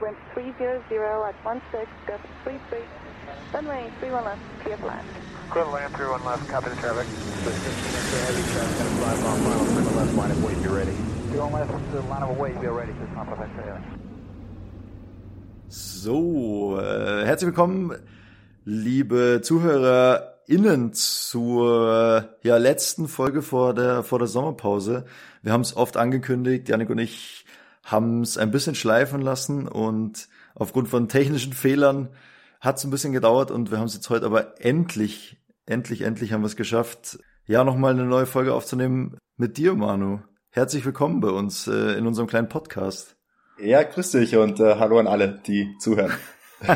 wind 300 at 16, gust 33, runway 31 left, clear for land. Clear to land, 31 left, copy the traffic. Heavy traffic, gonna fly final, clear left, line of weight, be ready. 31 left, the line of weight, be ready, this not perfect, So, äh, herzlich willkommen, liebe ZuhörerInnen zur ja, letzten Folge vor der, vor der Sommerpause. Wir haben es oft angekündigt, Janik und ich haben es ein bisschen schleifen lassen und aufgrund von technischen Fehlern hat es ein bisschen gedauert und wir haben es jetzt heute aber endlich, endlich, endlich haben wir es geschafft, ja, nochmal eine neue Folge aufzunehmen mit dir, Manu. Herzlich willkommen bei uns äh, in unserem kleinen Podcast. Ja, grüß dich und äh, hallo an alle, die zuhören.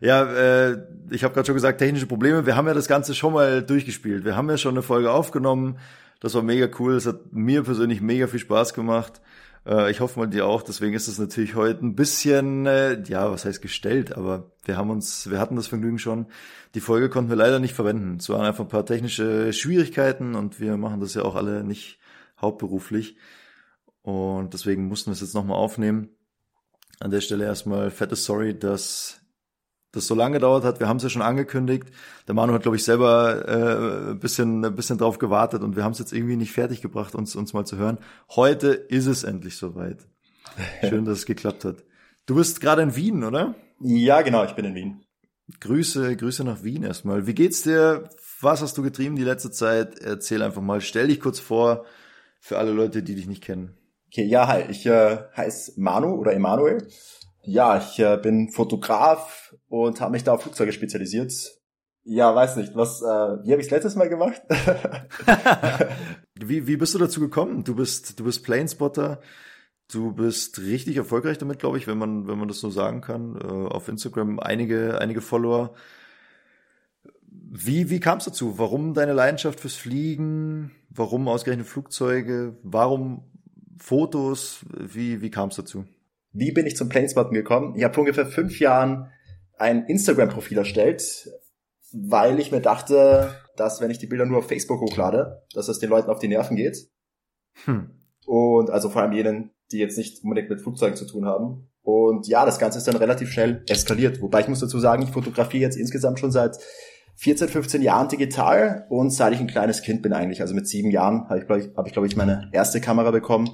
ja, äh, ich habe gerade schon gesagt, technische Probleme. Wir haben ja das Ganze schon mal durchgespielt. Wir haben ja schon eine Folge aufgenommen. Das war mega cool. Es hat mir persönlich mega viel Spaß gemacht. Äh, ich hoffe mal dir auch. Deswegen ist es natürlich heute ein bisschen, äh, ja, was heißt gestellt, aber wir haben uns, wir hatten das Vergnügen schon. Die Folge konnten wir leider nicht verwenden. Es waren einfach ein paar technische Schwierigkeiten und wir machen das ja auch alle nicht hauptberuflich. Und deswegen mussten wir es jetzt nochmal aufnehmen. An der Stelle erstmal fettes Sorry, dass das so lange gedauert hat. Wir haben es ja schon angekündigt. Der Manu hat, glaube ich, selber äh, ein bisschen, ein bisschen drauf gewartet und wir haben es jetzt irgendwie nicht fertig gebracht, uns, uns mal zu hören. Heute ist es endlich soweit. Schön, dass es geklappt hat. Du bist gerade in Wien, oder? Ja, genau, ich bin in Wien. Grüße, Grüße nach Wien erstmal. Wie geht's dir? Was hast du getrieben die letzte Zeit? Erzähl einfach mal. Stell dich kurz vor für alle Leute, die dich nicht kennen. Okay, ja, hi, ich äh, heiße Manu oder Emanuel. Ja, ich äh, bin Fotograf und habe mich da auf Flugzeuge spezialisiert. Ja, weiß nicht, was, äh, wie habe ich letztes Mal gemacht? wie, wie bist du dazu gekommen? Du bist, du bist Planespotter. Du bist richtig erfolgreich damit, glaube ich, wenn man, wenn man das so sagen kann. Äh, auf Instagram einige, einige Follower. Wie, wie kam es dazu? Warum deine Leidenschaft fürs Fliegen? Warum ausgerechnet Flugzeuge? Warum Fotos? Wie, wie kam es dazu? Wie bin ich zum Planespotten gekommen? Ich habe vor ungefähr fünf Jahren ein Instagram-Profil erstellt, weil ich mir dachte, dass wenn ich die Bilder nur auf Facebook hochlade, dass das den Leuten auf die Nerven geht. Hm. Und also vor allem jenen, die jetzt nicht unbedingt mit Flugzeugen zu tun haben. Und ja, das Ganze ist dann relativ schnell eskaliert. Wobei ich muss dazu sagen, ich fotografiere jetzt insgesamt schon seit 14, 15 Jahren digital und seit ich ein kleines Kind bin eigentlich, also mit sieben Jahren, habe ich, glaube ich, hab ich, glaub ich, meine erste Kamera bekommen.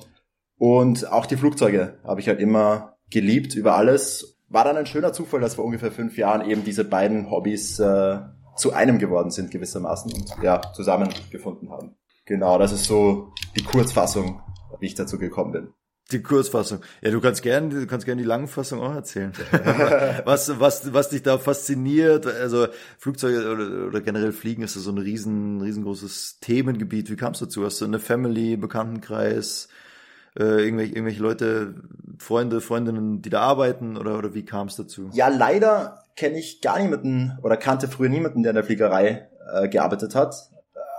Und auch die Flugzeuge habe ich halt immer geliebt über alles. War dann ein schöner Zufall, dass vor ungefähr fünf Jahren eben diese beiden Hobbys äh, zu einem geworden sind gewissermaßen und ja, zusammengefunden haben. Genau, das ist so die Kurzfassung, wie ich dazu gekommen bin. Die Kurzfassung. Ja, du kannst gerne, du kannst gerne die Langfassung auch erzählen. was, was, was dich da fasziniert, also Flugzeuge oder, oder generell Fliegen ist so ein riesen, riesengroßes Themengebiet. Wie kamst du dazu? Hast du eine Family, Bekanntenkreis, äh, irgendwelche, irgendwelche Leute, Freunde, Freundinnen, die da arbeiten oder, oder wie kam es dazu? Ja, leider kenne ich gar niemanden oder kannte früher niemanden, der in der Fliegerei äh, gearbeitet hat.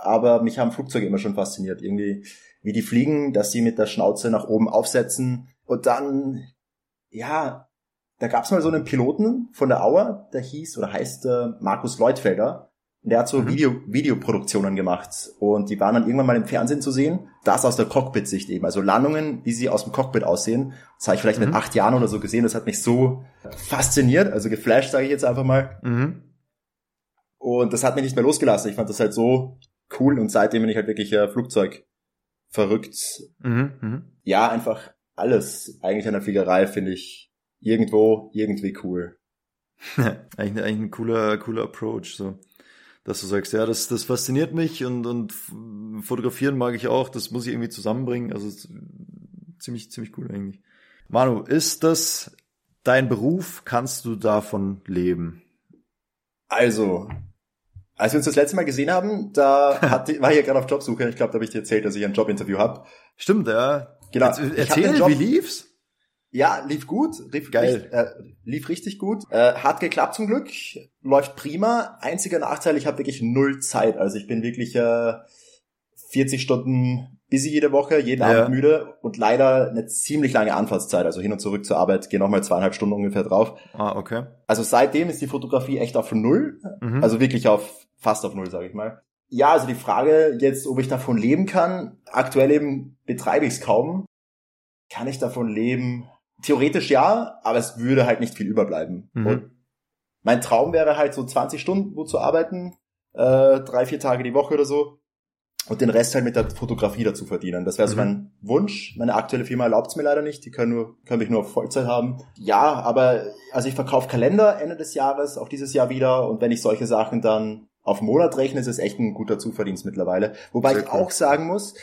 Aber mich haben Flugzeuge immer schon fasziniert. Irgendwie wie die fliegen, dass sie mit der Schnauze nach oben aufsetzen. Und dann, ja, da gab's mal so einen Piloten von der Auer, der hieß oder heißt äh, Markus Leutfelder. Der hat so mhm. Video, Videoproduktionen gemacht und die waren dann irgendwann mal im Fernsehen zu sehen. Das aus der Cockpit-Sicht eben. Also Landungen, wie sie aus dem Cockpit aussehen. Das habe ich vielleicht mhm. mit acht Jahren oder so gesehen. Das hat mich so fasziniert, also geflasht, sage ich jetzt einfach mal. Mhm. Und das hat mich nicht mehr losgelassen. Ich fand das halt so cool und seitdem bin ich halt wirklich äh, Flugzeug verrückt. Mhm, mh. Ja, einfach alles eigentlich an der Fliegerei finde ich irgendwo irgendwie cool. eigentlich, eigentlich ein cooler, cooler Approach, so. Dass du sagst, ja, das, das fasziniert mich und, und fotografieren mag ich auch, das muss ich irgendwie zusammenbringen. Also ziemlich, ziemlich cool eigentlich. Manu, ist das dein Beruf? Kannst du davon leben? Also, als wir uns das letzte Mal gesehen haben, da hat, war ich ja gerade auf Jobsuche. Ich glaube, da habe ich dir erzählt, dass ich ein Jobinterview habe. Stimmt, ja. Genau. erzähl, wie lief's? Ja, lief gut, lief, Geil. Richtig, äh, lief richtig gut. Äh, hat geklappt zum Glück, läuft prima. Einziger Nachteil, ich habe wirklich null Zeit. Also ich bin wirklich äh, 40 Stunden busy jede Woche, jeden ja. Abend müde und leider eine ziemlich lange Anfahrtszeit. Also hin und zurück zur Arbeit, gehe nochmal zweieinhalb Stunden ungefähr drauf. Ah, okay. Also seitdem ist die Fotografie echt auf null. Mhm. Also wirklich auf fast auf null, sage ich mal. Ja, also die Frage jetzt, ob ich davon leben kann. Aktuell eben betreibe ich es kaum. Kann ich davon leben? Theoretisch ja, aber es würde halt nicht viel überbleiben. Mhm. Und mein Traum wäre halt so 20 Stunden wo zu arbeiten, äh, drei, vier Tage die Woche oder so. Und den Rest halt mit der Fotografie dazu verdienen. Das wäre so Mhm. mein Wunsch. Meine aktuelle Firma erlaubt es mir leider nicht. Die können, nur, können mich nur auf Vollzeit haben. Ja, aber also ich verkaufe Kalender Ende des Jahres, auch dieses Jahr wieder. Und wenn ich solche Sachen dann auf Monat rechne, ist es echt ein guter Zuverdienst mittlerweile. Wobei Sehr ich cool. auch sagen muss,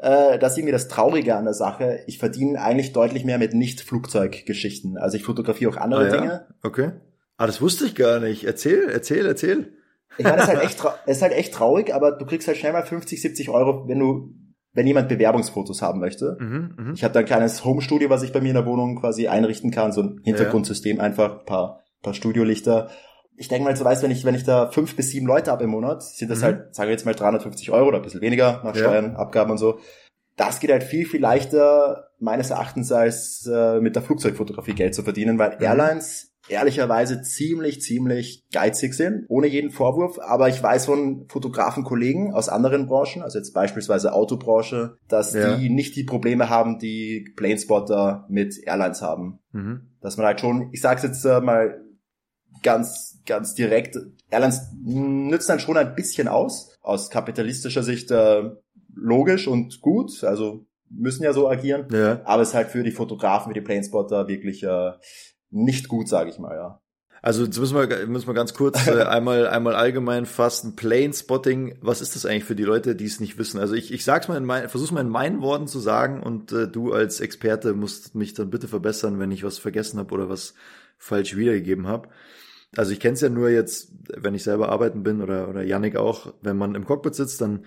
äh, das ist irgendwie das Traurige an der Sache. Ich verdiene eigentlich deutlich mehr mit Nicht-Flugzeuggeschichten. Also ich fotografiere auch andere Ah, ja? Dinge. Okay. Ah, das wusste ich gar nicht. Erzähl, erzähl, erzähl. Ich meine, es ist halt echt, es ist halt echt traurig, aber du kriegst halt schnell mal 50, 70 Euro, wenn du, wenn jemand Bewerbungsfotos haben möchte. Mhm, mhm. Ich habe da ein kleines Home-Studio, was ich bei mir in der Wohnung quasi einrichten kann, so ein Hintergrundsystem einfach, ein paar, paar Studiolichter. Ich denke mal, so weißt, wenn ich, wenn ich da fünf bis sieben Leute habe im Monat, sind das Mhm. halt, sagen wir jetzt mal 350 Euro oder ein bisschen weniger nach Ja. Steuern, Abgaben und so. Das geht halt viel, viel leichter, meines Erachtens, als äh, mit der Flugzeugfotografie Geld zu verdienen, weil Mhm. Airlines ehrlicherweise ziemlich, ziemlich geizig sind, ohne jeden Vorwurf. Aber ich weiß von Fotografenkollegen aus anderen Branchen, also jetzt beispielsweise Autobranche, dass Ja. die nicht die Probleme haben, die Planespotter mit Airlines haben. Mhm. Dass man halt schon, ich sag's jetzt äh, mal ganz, ganz direkt, Airlines nützen dann schon ein bisschen aus, aus kapitalistischer Sicht äh, logisch und gut, also müssen ja so agieren. Ja. Aber es ist halt für die Fotografen, für die Planespotter wirklich äh, nicht gut, sage ich mal, ja. Also jetzt müssen wir, müssen wir ganz kurz äh, einmal, einmal allgemein fassen. Plane Spotting, was ist das eigentlich für die Leute, die es nicht wissen? Also ich, ich sag's mal in mein, versuch's mal in meinen Worten zu sagen und äh, du als Experte musst mich dann bitte verbessern, wenn ich was vergessen habe oder was falsch wiedergegeben habe. Also ich kenne es ja nur jetzt, wenn ich selber arbeiten bin oder, oder Yannick auch, wenn man im Cockpit sitzt, dann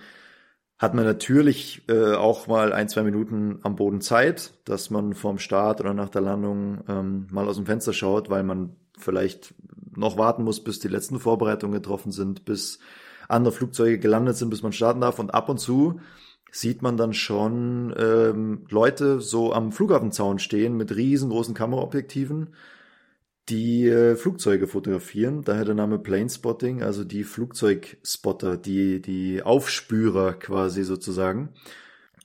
hat man natürlich äh, auch mal ein, zwei Minuten am Boden Zeit, dass man vorm Start oder nach der Landung ähm, mal aus dem Fenster schaut, weil man vielleicht noch warten muss, bis die letzten Vorbereitungen getroffen sind, bis andere Flugzeuge gelandet sind, bis man starten darf. Und ab und zu sieht man dann schon ähm, Leute so am Flughafenzaun stehen mit riesengroßen Kameraobjektiven, die äh, Flugzeuge fotografieren. Daher der Name Plane Spotting, also die Flugzeugspotter, die, die Aufspürer quasi sozusagen.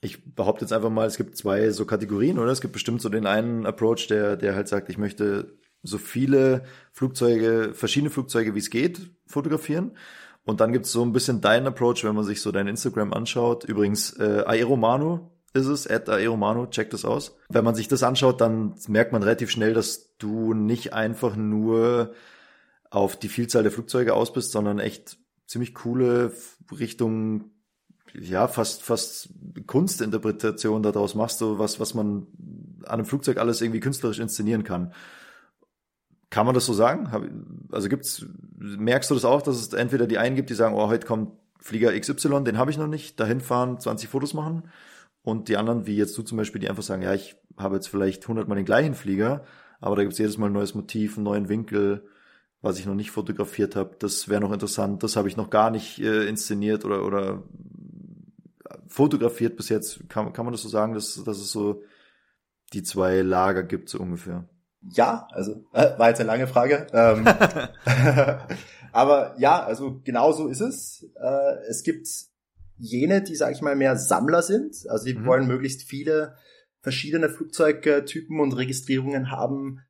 Ich behaupte jetzt einfach mal, es gibt zwei so Kategorien, oder? Es gibt bestimmt so den einen Approach, der, der halt sagt, ich möchte so viele Flugzeuge, verschiedene Flugzeuge wie es geht, fotografieren. Und dann gibt's so ein bisschen deinen Approach, wenn man sich so dein Instagram anschaut. Übrigens, äh, Aeromano ist es, at Aeromano, check das aus. Wenn man sich das anschaut, dann merkt man relativ schnell, dass du nicht einfach nur auf die Vielzahl der Flugzeuge aus bist, sondern echt ziemlich coole Richtung, ja, fast, fast Kunstinterpretation daraus machst, so was, was man an einem Flugzeug alles irgendwie künstlerisch inszenieren kann. Kann man das so sagen? Also gibt's, merkst du das auch, dass es entweder die einen gibt, die sagen, oh, heute kommt Flieger XY, den habe ich noch nicht, dahin fahren, 20 Fotos machen. Und die anderen, wie jetzt du zum Beispiel, die einfach sagen, ja, ich habe jetzt vielleicht 100 Mal den gleichen Flieger, aber da gibt's jedes Mal ein neues Motiv, einen neuen Winkel, was ich noch nicht fotografiert habe. Das wäre noch interessant, das habe ich noch gar nicht äh, inszeniert oder, oder fotografiert bis jetzt. Kann, kann man das so sagen, dass, dass es so die zwei Lager gibt, so ungefähr? Ja, also äh, war jetzt eine lange Frage. Ähm, aber ja, also genau so ist es. Äh, es gibt jene, die, sag ich mal, mehr Sammler sind. Also die Mhm. wollen möglichst viele verschiedene Flugzeugtypen und Registrierungen haben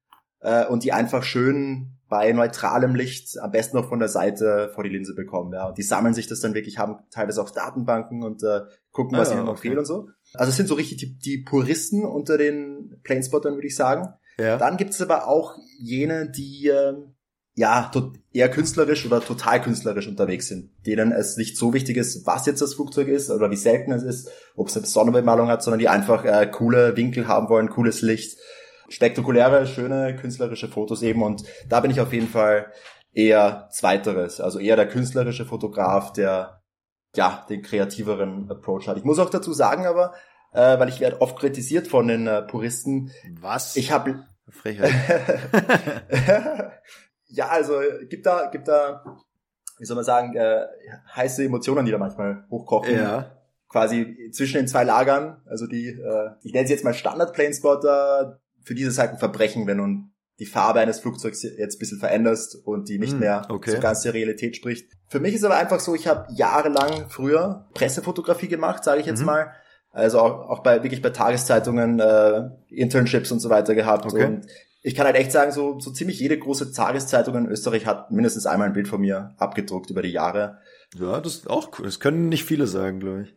äh, und die einfach schön bei neutralem Licht am besten noch von der Seite vor die Linse bekommen. Ja. Und die sammeln sich das dann wirklich, haben teilweise auch Datenbanken und äh, gucken, was Ah, ihnen noch okay. fehlt und so. Also es sind so richtig die, die Puristen unter den Planespottern, würde ich sagen. Ja. Dann gibt es aber auch jene, die ähm, ja eher künstlerisch oder total künstlerisch unterwegs sind, denen es nicht so wichtig ist, was jetzt das Flugzeug ist oder wie selten es ist, ob es eine Sonderbemalung hat, sondern die einfach äh, coole Winkel haben wollen, cooles Licht, spektakuläre, schöne künstlerische Fotos eben. Und da bin ich auf jeden Fall eher zweiteres, also eher der künstlerische Fotograf, der ja den kreativeren Approach hat. Ich muss auch dazu sagen, aber äh, weil ich werde oft kritisiert von den äh, Puristen. Was? Ich habe Frechheit. ja, also gibt da, gibt da, wie soll man sagen, äh, heiße Emotionen, die da manchmal hochkochen. ja. Quasi zwischen den zwei Lagern. Also die, äh, ich nenne sie jetzt mal Standard Planespotter. Für diese halt ein Verbrechen, wenn du die Farbe eines Flugzeugs jetzt ein bisschen veränderst und die nicht Hm, mehr okay. so ganz der Realität spricht. Für mich ist aber einfach so, ich habe jahrelang früher Pressefotografie gemacht, sage ich jetzt Mhm. mal. Also auch, auch bei wirklich bei Tageszeitungen, äh, Internships und so weiter gehabt. Okay. Und ich kann halt echt sagen, so, so ziemlich jede große Tageszeitung in Österreich hat mindestens einmal ein Bild von mir abgedruckt über die Jahre. Ja, das ist auch cool. Das können nicht viele sagen, glaube ich.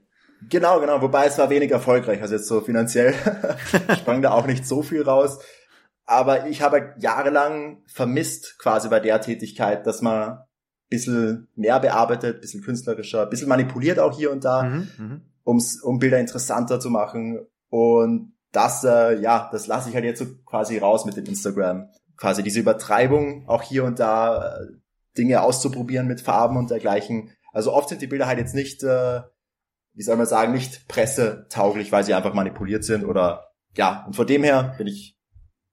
Genau, genau. Wobei es war wenig erfolgreich. Also jetzt so finanziell sprang da auch nicht so viel raus. Aber ich habe jahrelang vermisst quasi bei der Tätigkeit, dass man ein bisschen mehr bearbeitet, ein bisschen künstlerischer, ein bisschen manipuliert auch hier und da, Mhm, mhm. um Bilder interessanter zu machen. Und das, äh, ja, das lasse ich halt jetzt so quasi raus mit dem Instagram. Quasi diese Übertreibung, auch hier und da äh, Dinge auszuprobieren mit Farben und dergleichen. Also oft sind die Bilder halt jetzt nicht, äh, wie soll man sagen, nicht pressetauglich, weil sie einfach manipuliert sind oder ja, und von dem her bin ich,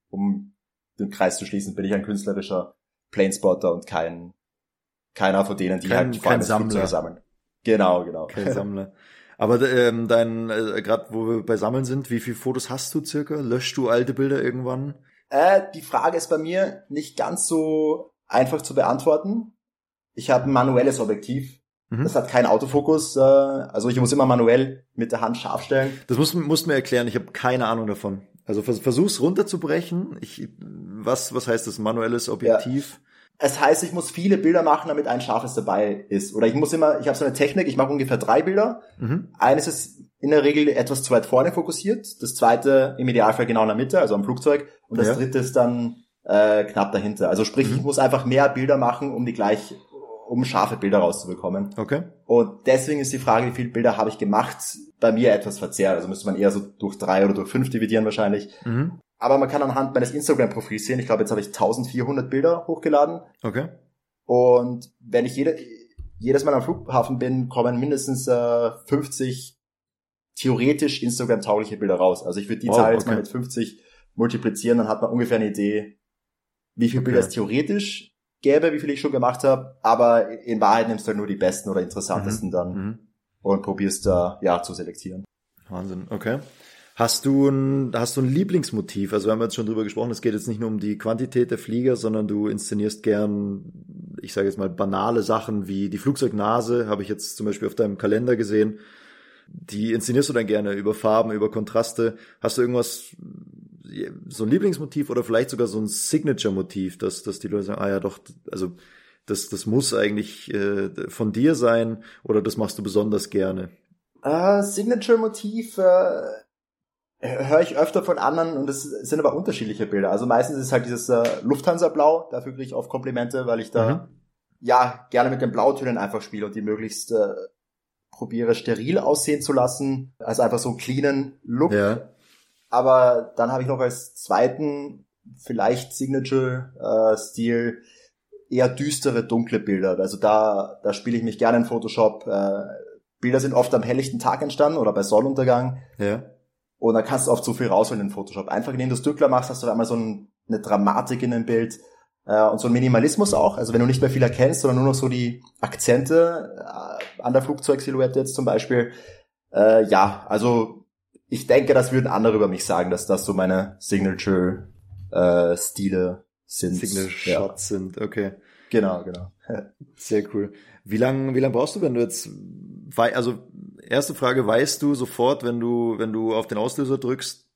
um den Kreis zu schließen, bin ich ein künstlerischer Planespotter und kein keiner von denen, die Kein- halt vor kein allem das Sammler. Sammeln. Genau, genau. Kein Sammler. Aber ähm, dein, äh, gerade wo wir bei Sammeln sind, wie viele Fotos hast du circa? Löschst du alte Bilder irgendwann? Äh, die Frage ist bei mir nicht ganz so einfach zu beantworten. Ich habe ein manuelles Objektiv. Mhm. Das hat keinen Autofokus. Äh, also ich muss immer manuell mit der Hand scharf stellen. Das musst, musst du mir erklären, ich habe keine Ahnung davon. Also vers versuch's runterzubrechen. Ich, was, was heißt das? Manuelles Objektiv? Es heißt, ich muss viele Bilder machen, damit ein scharfes dabei ist. Oder ich muss immer, ich habe so eine Technik, ich mache ungefähr drei Bilder. Mhm. Eines ist in der Regel etwas zu weit vorne fokussiert, das zweite im Idealfall genau in der Mitte, also am Flugzeug, und das Ja. dritte ist dann äh, knapp dahinter. Also sprich, Mhm. ich muss einfach mehr Bilder machen, um die gleich, um scharfe Bilder rauszubekommen. Okay. Und deswegen ist die Frage, wie viele Bilder habe ich gemacht, bei mir etwas verzerrt. Also müsste man eher so durch drei oder durch fünf dividieren wahrscheinlich. Mhm. Aber man kann anhand meines Instagram-Profils sehen, ich glaube, jetzt habe ich 1400 Bilder hochgeladen. Okay. Und wenn ich jede, jedes Mal am Flughafen bin, kommen mindestens äh, 50 theoretisch Instagram-taugliche Bilder raus. Also ich würde die Wow, Zahl jetzt mal okay. mit 50 multiplizieren, dann hat man ungefähr eine Idee, wie viele Bilder Okay. es theoretisch gäbe, wie viele ich schon gemacht habe. Aber in Wahrheit nimmst du halt nur die besten oder interessantesten dann Mhm. und probierst da ja zu selektieren. Wahnsinn, okay. Hast du ein, hast du ein Lieblingsmotiv? Also wir haben jetzt schon drüber gesprochen, es geht jetzt nicht nur um die Quantität der Flieger, sondern du inszenierst gern, ich sage jetzt mal, banale Sachen wie die Flugzeugnase, habe ich jetzt zum Beispiel auf deinem Kalender gesehen. Die inszenierst du dann gerne über Farben, über Kontraste. Hast du irgendwas, so ein Lieblingsmotiv oder vielleicht sogar so ein Signature-Motiv, dass, dass die Leute sagen, ah ja doch, also das, das muss eigentlich äh, von dir sein oder das machst du besonders gerne? Äh, Signature-Motiv äh, höre ich öfter von anderen und es sind aber unterschiedliche Bilder. Also meistens ist es halt dieses äh, Lufthansa-Blau, dafür kriege ich oft Komplimente, weil ich da Mhm. ja gerne mit den Blautönen einfach spiele und die möglichst äh, probiere steril aussehen zu lassen. Also einfach so einen cleanen Look. Ja. Aber dann habe ich noch als zweiten vielleicht Signature-Stil eher düstere, dunkle Bilder. Also da, da spiele ich mich gerne in Photoshop. Äh, Bilder sind oft am helllichten Tag entstanden oder bei Sonnenuntergang. Ja. Und da kannst du oft so viel rausholen in Photoshop. Einfach indem du es dunkler machst, hast du einmal so ein, eine Dramatik in dem Bild äh, und so ein Minimalismus auch. Also wenn du nicht mehr viel erkennst, sondern nur noch so die Akzente äh, an der Flugzeugsilhouette jetzt zum Beispiel. Äh, ja, also ich denke, das würden andere über mich sagen, dass das so meine Signature äh, Stile sind. Signature Ja, Shots sind, okay. genau, genau. Sehr cool. Wie lang, wie lang brauchst du, wenn du jetzt, also erste Frage, weißt du sofort, wenn du, wenn du auf den Auslöser drückst,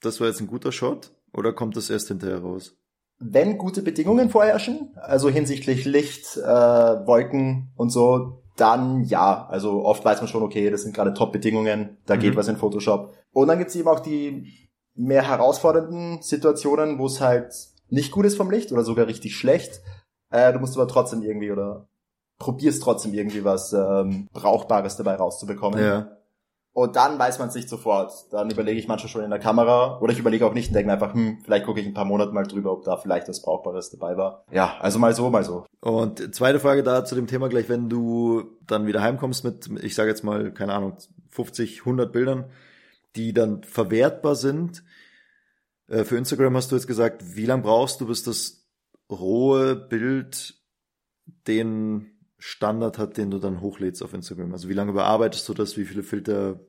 das war jetzt ein guter Shot? Oder kommt das erst hinterher raus? Wenn gute Bedingungen vorherrschen, also hinsichtlich Licht, äh, Wolken und so, dann ja. Also oft weiß man schon, okay, das sind gerade Top-Bedingungen, da geht Mhm. was in Photoshop. Und dann gibt's eben auch die mehr herausfordernden Situationen, wo es halt nicht gut ist vom Licht oder sogar richtig schlecht. Äh, du musst aber trotzdem irgendwie oder probierst trotzdem irgendwie was ähm, Brauchbares dabei rauszubekommen. Ja. Und dann weiß man es nicht sofort. Dann überlege ich manchmal schon in der Kamera oder ich überlege auch nicht und denke einfach, hm, vielleicht gucke ich ein paar Monate mal drüber, ob da vielleicht was Brauchbares dabei war. Ja, also mal so, mal so. Und zweite Frage da zu dem Thema gleich, wenn du dann wieder heimkommst mit, ich sage jetzt mal, keine Ahnung, 50, 100 Bildern, die dann verwertbar sind. Äh, Für Instagram hast du jetzt gesagt, wie lange brauchst du, bis das rohe Bild den Standard hat, den du dann hochlädst auf Instagram? Also wie lange bearbeitest du das? Wie viele Filter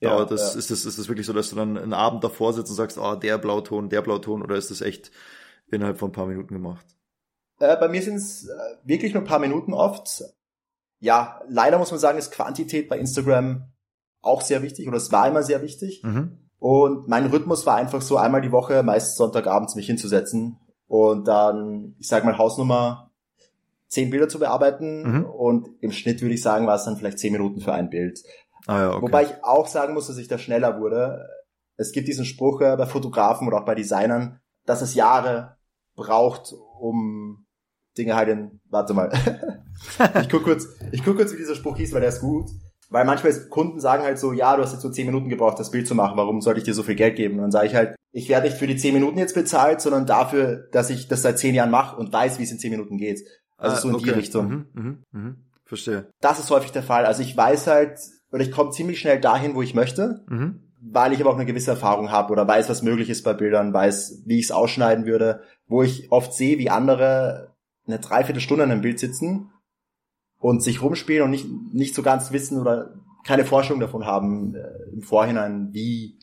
Ja, dauert das? ja. Ist das? Ist das wirklich so, dass du dann einen Abend davor sitzt und sagst, oh, der Blauton, der Blauton, oder ist das echt innerhalb von ein paar Minuten gemacht? Äh, bei mir sind es äh, wirklich nur ein paar Minuten oft. Ja, leider muss man sagen, ist Quantität bei Instagram auch sehr wichtig oder es war immer sehr wichtig. Mhm. Und mein Rhythmus war einfach so einmal die Woche, meist Sonntagabends mich hinzusetzen und dann, ich sag mal, Hausnummer zehn Bilder zu bearbeiten Mhm. und im Schnitt würde ich sagen, war es dann vielleicht zehn Minuten für ein Bild. Ah ja, okay. Wobei ich auch sagen muss, dass ich da schneller wurde. Es gibt diesen Spruch äh, bei Fotografen oder auch bei Designern, dass es Jahre braucht, um Dinge halt in, warte mal. ich guck kurz, ich guck kurz, wie dieser Spruch hieß, weil der ist gut. Weil manchmal Kunden sagen halt so, ja, du hast jetzt so zehn Minuten gebraucht, das Bild zu machen, warum sollte ich dir so viel Geld geben? Und dann sage ich halt, ich werde nicht für die zehn Minuten jetzt bezahlt, sondern dafür, dass ich das seit zehn Jahren mache und weiß, wie es in zehn Minuten geht. Also Ah, so in die okay. Richtung. Mhm, mhm, mhm. Verstehe. Das ist häufig der Fall. Also ich weiß halt, oder ich komme ziemlich schnell dahin, wo ich möchte, Mhm. weil ich aber auch eine gewisse Erfahrung habe oder weiß, was möglich ist bei Bildern, weiß, wie ich es ausschneiden würde, wo ich oft sehe, wie andere eine Dreiviertelstunde an einem Bild sitzen und sich rumspielen und nicht, nicht so ganz wissen oder keine Vorstellung davon haben äh, im Vorhinein, wie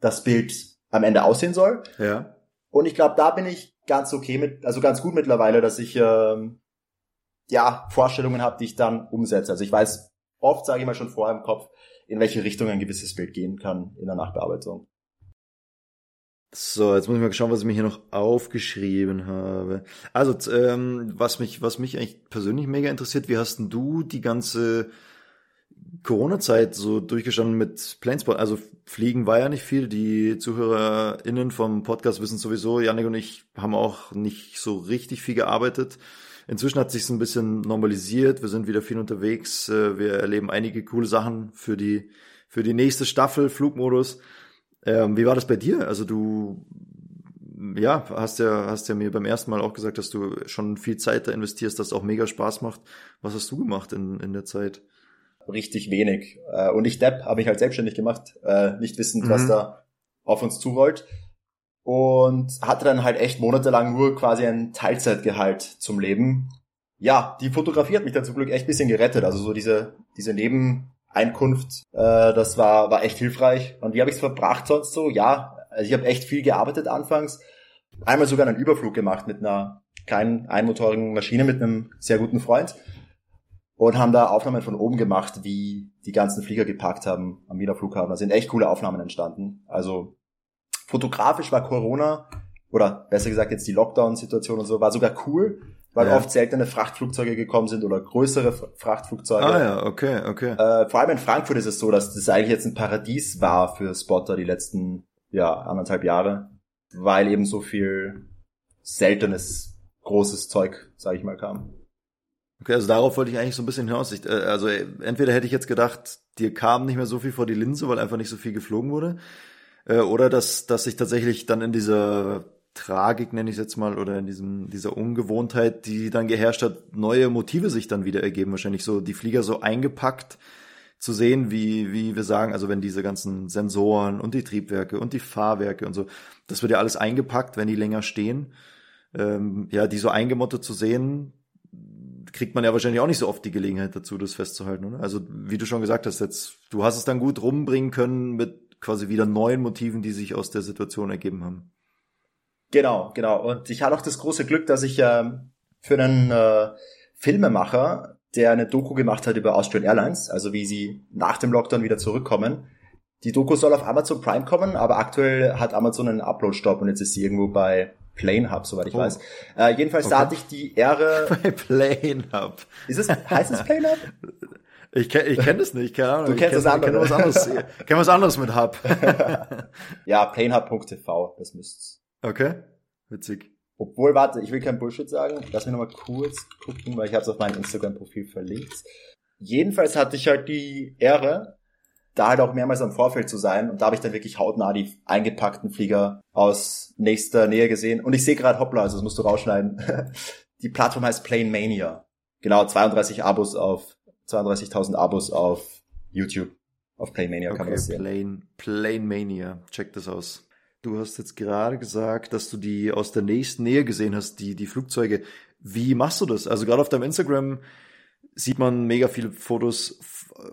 das Bild am Ende aussehen soll. Ja. Und ich glaube, da bin ich ganz okay mit, also ganz gut mittlerweile, dass ich ähm, ja Vorstellungen habe, die ich dann umsetze. Also ich weiß oft, sage ich mal schon vorher im Kopf, in welche Richtung ein gewisses Bild gehen kann in der Nachbearbeitung. So, jetzt muss ich mal schauen, was ich mir hier noch aufgeschrieben habe. Also, ähm, was mich, was mich eigentlich persönlich mega interessiert, wie hast denn du die ganze Corona-Zeit so durchgestanden mit Planesport? Also, Fliegen war ja nicht viel. Die ZuhörerInnen vom Podcast wissen sowieso, Janik und ich haben auch nicht so richtig viel gearbeitet. Inzwischen hat sich ein bisschen normalisiert. Wir sind wieder viel unterwegs. Äh, Wir erleben einige coole Sachen für die, für die nächste Staffel Flugmodus. Ähm, wie war das bei dir? Also du, ja, hast ja, hast ja mir beim ersten Mal auch gesagt, dass du schon viel Zeit da investierst, dass es auch mega Spaß macht. Was hast du gemacht in, in der Zeit? Richtig wenig. Äh, Und ich Depp habe ich halt selbstständig gemacht, äh, nicht wissend, was Mhm. da auf uns zurollt. Und hatte dann halt echt monatelang nur quasi ein Teilzeitgehalt zum Leben. Ja, die Fotografie hat mich dann zum Glück echt bisschen gerettet. Also so diese, diese Nebeneinkunft, äh, das war, war echt hilfreich. Und wie habe ich es verbracht sonst so? Ja, also ich habe echt viel gearbeitet anfangs. Einmal sogar einen Überflug gemacht mit einer kleinen einmotorigen Maschine mit einem sehr guten Freund und haben da Aufnahmen von oben gemacht, wie die ganzen Flieger geparkt haben am Wiener Flughafen. Da sind echt coole Aufnahmen entstanden. Also fotografisch war Corona oder besser gesagt jetzt die Lockdown-Situation und so war sogar cool, weil Ja. oft seltene Frachtflugzeuge gekommen sind oder größere Frachtflugzeuge. Ah ja, okay, okay. Äh, vor allem in Frankfurt ist es so, dass das eigentlich jetzt ein Paradies war für Spotter die letzten ja, anderthalb Jahre, weil eben so viel seltenes, großes Zeug, sage ich mal, kam. Okay, also darauf wollte ich eigentlich so ein bisschen hinaus. Ich, äh, also entweder hätte ich jetzt gedacht, dir kam nicht mehr so viel vor die Linse, weil einfach nicht so viel geflogen wurde, äh, oder dass, dass sich tatsächlich dann in dieser Tragik, nenne ich es jetzt mal, oder in diesem, dieser Ungewohntheit, die dann geherrscht hat, neue Motive sich dann wieder ergeben. Wahrscheinlich so die Flieger so eingepackt zu sehen, wie, wie wir sagen, also wenn diese ganzen Sensoren und die Triebwerke und die Fahrwerke und so, das wird ja alles eingepackt, wenn die länger stehen. Ähm, ja, die so eingemottet zu sehen, kriegt man ja wahrscheinlich auch nicht so oft die Gelegenheit dazu, das festzuhalten, oder? Also, wie du schon gesagt hast, jetzt, du hast es dann gut rumbringen können mit quasi wieder neuen Motiven, die sich aus der Situation ergeben haben. Genau, genau. Und ich hatte auch das große Glück, dass ich ähm, für einen äh, Filmemacher, der eine Doku gemacht hat über Austrian Airlines, also wie sie nach dem Lockdown wieder zurückkommen. Die Doku soll auf Amazon Prime kommen, aber aktuell hat Amazon einen Upload-Stopp und jetzt ist sie irgendwo bei Plane Hub, soweit ich Oh. weiß. Äh, jedenfalls da Okay. hatte ich die Ehre. Bei Plane Hub. Ist es, heißt es Plane Hub? Ich kenne ich kenn das nicht, keine Ahnung. Du Ich kennst kenn, das ich kenn andere. was anderes. Ich kenn was anderes mit Hub. Ja, planehub.tv, das müsst's. Okay, witzig. Obwohl, warte, ich will kein Bullshit sagen. Lass mich nochmal kurz gucken, weil ich habe es auf meinem Instagram-Profil verlinkt. Jedenfalls hatte ich halt die Ehre, da halt auch mehrmals am Vorfeld zu sein. Und da habe ich dann wirklich hautnah die eingepackten Flieger aus nächster Nähe gesehen. Und ich sehe gerade, hoppla, also das musst du rausschneiden. Die Plattform heißt Plane Mania. Genau, 32 Abos auf, 32.000 Abos auf YouTube. Auf Plane Mania kann man Okay, das sehen. Plane, Plane Mania. Check das aus. Du hast jetzt gerade gesagt, dass du die aus der nächsten Nähe gesehen hast, die, die Flugzeuge. Wie machst du das? Also gerade auf deinem Instagram sieht man mega viele Fotos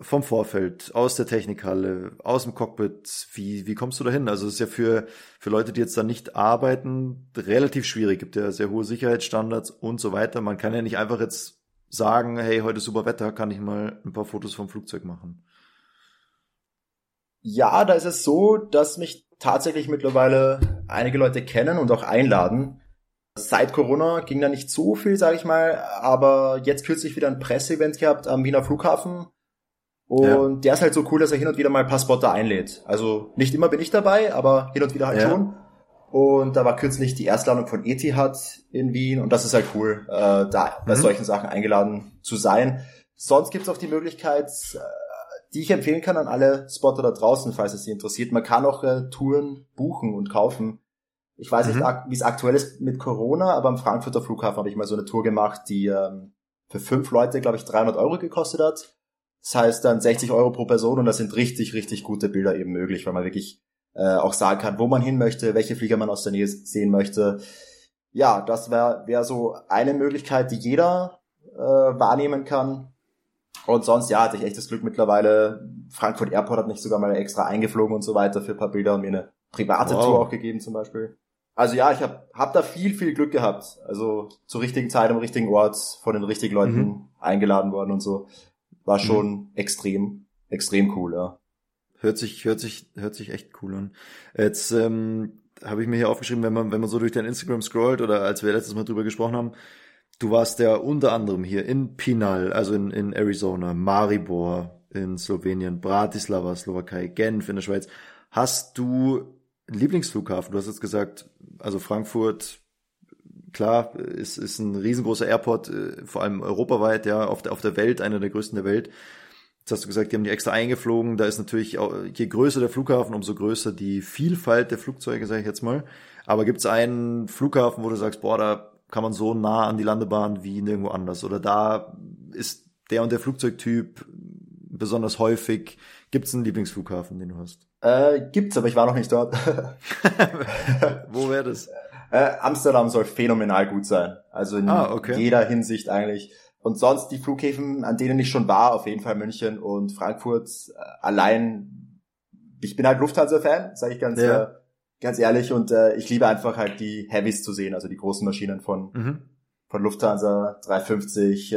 vom Vorfeld, aus der Technikhalle, aus dem Cockpit. Wie, wie kommst du da hin? Also es ist ja für, für Leute, die jetzt da nicht arbeiten, relativ schwierig. Gibt ja sehr hohe Sicherheitsstandards und so weiter. Man kann ja nicht einfach jetzt sagen, hey, heute ist super Wetter, kann ich mal ein paar Fotos vom Flugzeug machen. Ja, da ist es so, dass mich tatsächlich mittlerweile einige Leute kennen und auch einladen. Seit Corona ging da nicht so viel, sage ich mal, aber jetzt kürzlich wieder ein Presseevent gehabt am Wiener Flughafen. Und ja. der ist halt so cool, dass er hin und wieder mal paar Spotter einlädt. Also nicht immer bin ich dabei, aber hin und wieder halt ja. schon. Und da war kürzlich die Erstladung von Etihad in Wien und das ist halt cool, äh, da bei mhm. solchen Sachen eingeladen zu sein. Sonst gibt's auch die Möglichkeit, äh, die ich empfehlen kann an alle Spotter da draußen, falls es Sie interessiert. Man kann auch äh, Touren buchen und kaufen. Ich weiß mhm. nicht, wie es aktuell ist mit Corona, aber am Frankfurter Flughafen habe ich mal so eine Tour gemacht, die ähm, für fünf Leute, glaube ich, 300 Euro gekostet hat. Das heißt dann 60 Euro pro Person und da sind richtig, richtig gute Bilder eben möglich, weil man wirklich äh, auch sagen kann, wo man hin möchte, welche Flieger man aus der Nähe sehen möchte. Ja, das wäre wär so eine Möglichkeit, die jeder äh, wahrnehmen kann. Und sonst, ja, hatte ich echt das Glück mittlerweile. Frankfurt Airport hat mich sogar mal extra eingeflogen und so weiter für ein paar Bilder und mir eine private wow. Tour auch gegeben zum Beispiel. Also ja, ich habe hab da viel, viel Glück gehabt. Also zur richtigen Zeit am richtigen Ort von den richtigen Leuten mhm. eingeladen worden und so. War mhm. schon mhm. extrem, extrem cool, ja. Hört sich, hört sich, hört sich echt cool an. Jetzt ähm, habe ich mir hier aufgeschrieben, wenn man, wenn man so durch dein Instagram scrollt oder als wir letztes Mal drüber gesprochen haben, Du warst ja unter anderem hier in Pinal, also in, in Arizona, Maribor in Slowenien, Bratislava, Slowakei, Genf in der Schweiz. Hast du Lieblingsflughafen? Du hast jetzt gesagt, also Frankfurt, klar, ist, ist ein riesengroßer Airport, äh, vor allem europaweit, ja, auf der, auf der Welt, einer der größten der Welt. Jetzt hast du gesagt, die haben die extra eingeflogen. Da ist natürlich, auch, je größer der Flughafen, umso größer die Vielfalt der Flugzeuge, sage ich jetzt mal. Aber gibt es einen Flughafen, wo du sagst, boah, da kann man so nah an die Landebahn wie nirgendwo anders. Oder da ist der und der Flugzeugtyp besonders häufig. Gibt es einen Lieblingsflughafen, den du hast? Äh, gibt's, aber ich war noch nicht dort. Wo wäre das? Äh, Amsterdam soll phänomenal gut sein. Also in ah, okay. jeder Hinsicht eigentlich. Und sonst die Flughäfen, an denen ich schon war, auf jeden Fall München und Frankfurt. Äh, allein, ich bin halt Lufthansa-Fan, sage ich ganz ja. äh, ganz ehrlich, und äh, ich liebe einfach halt die Heavies zu sehen, also die großen Maschinen von, mhm. von Lufthansa, 350, äh,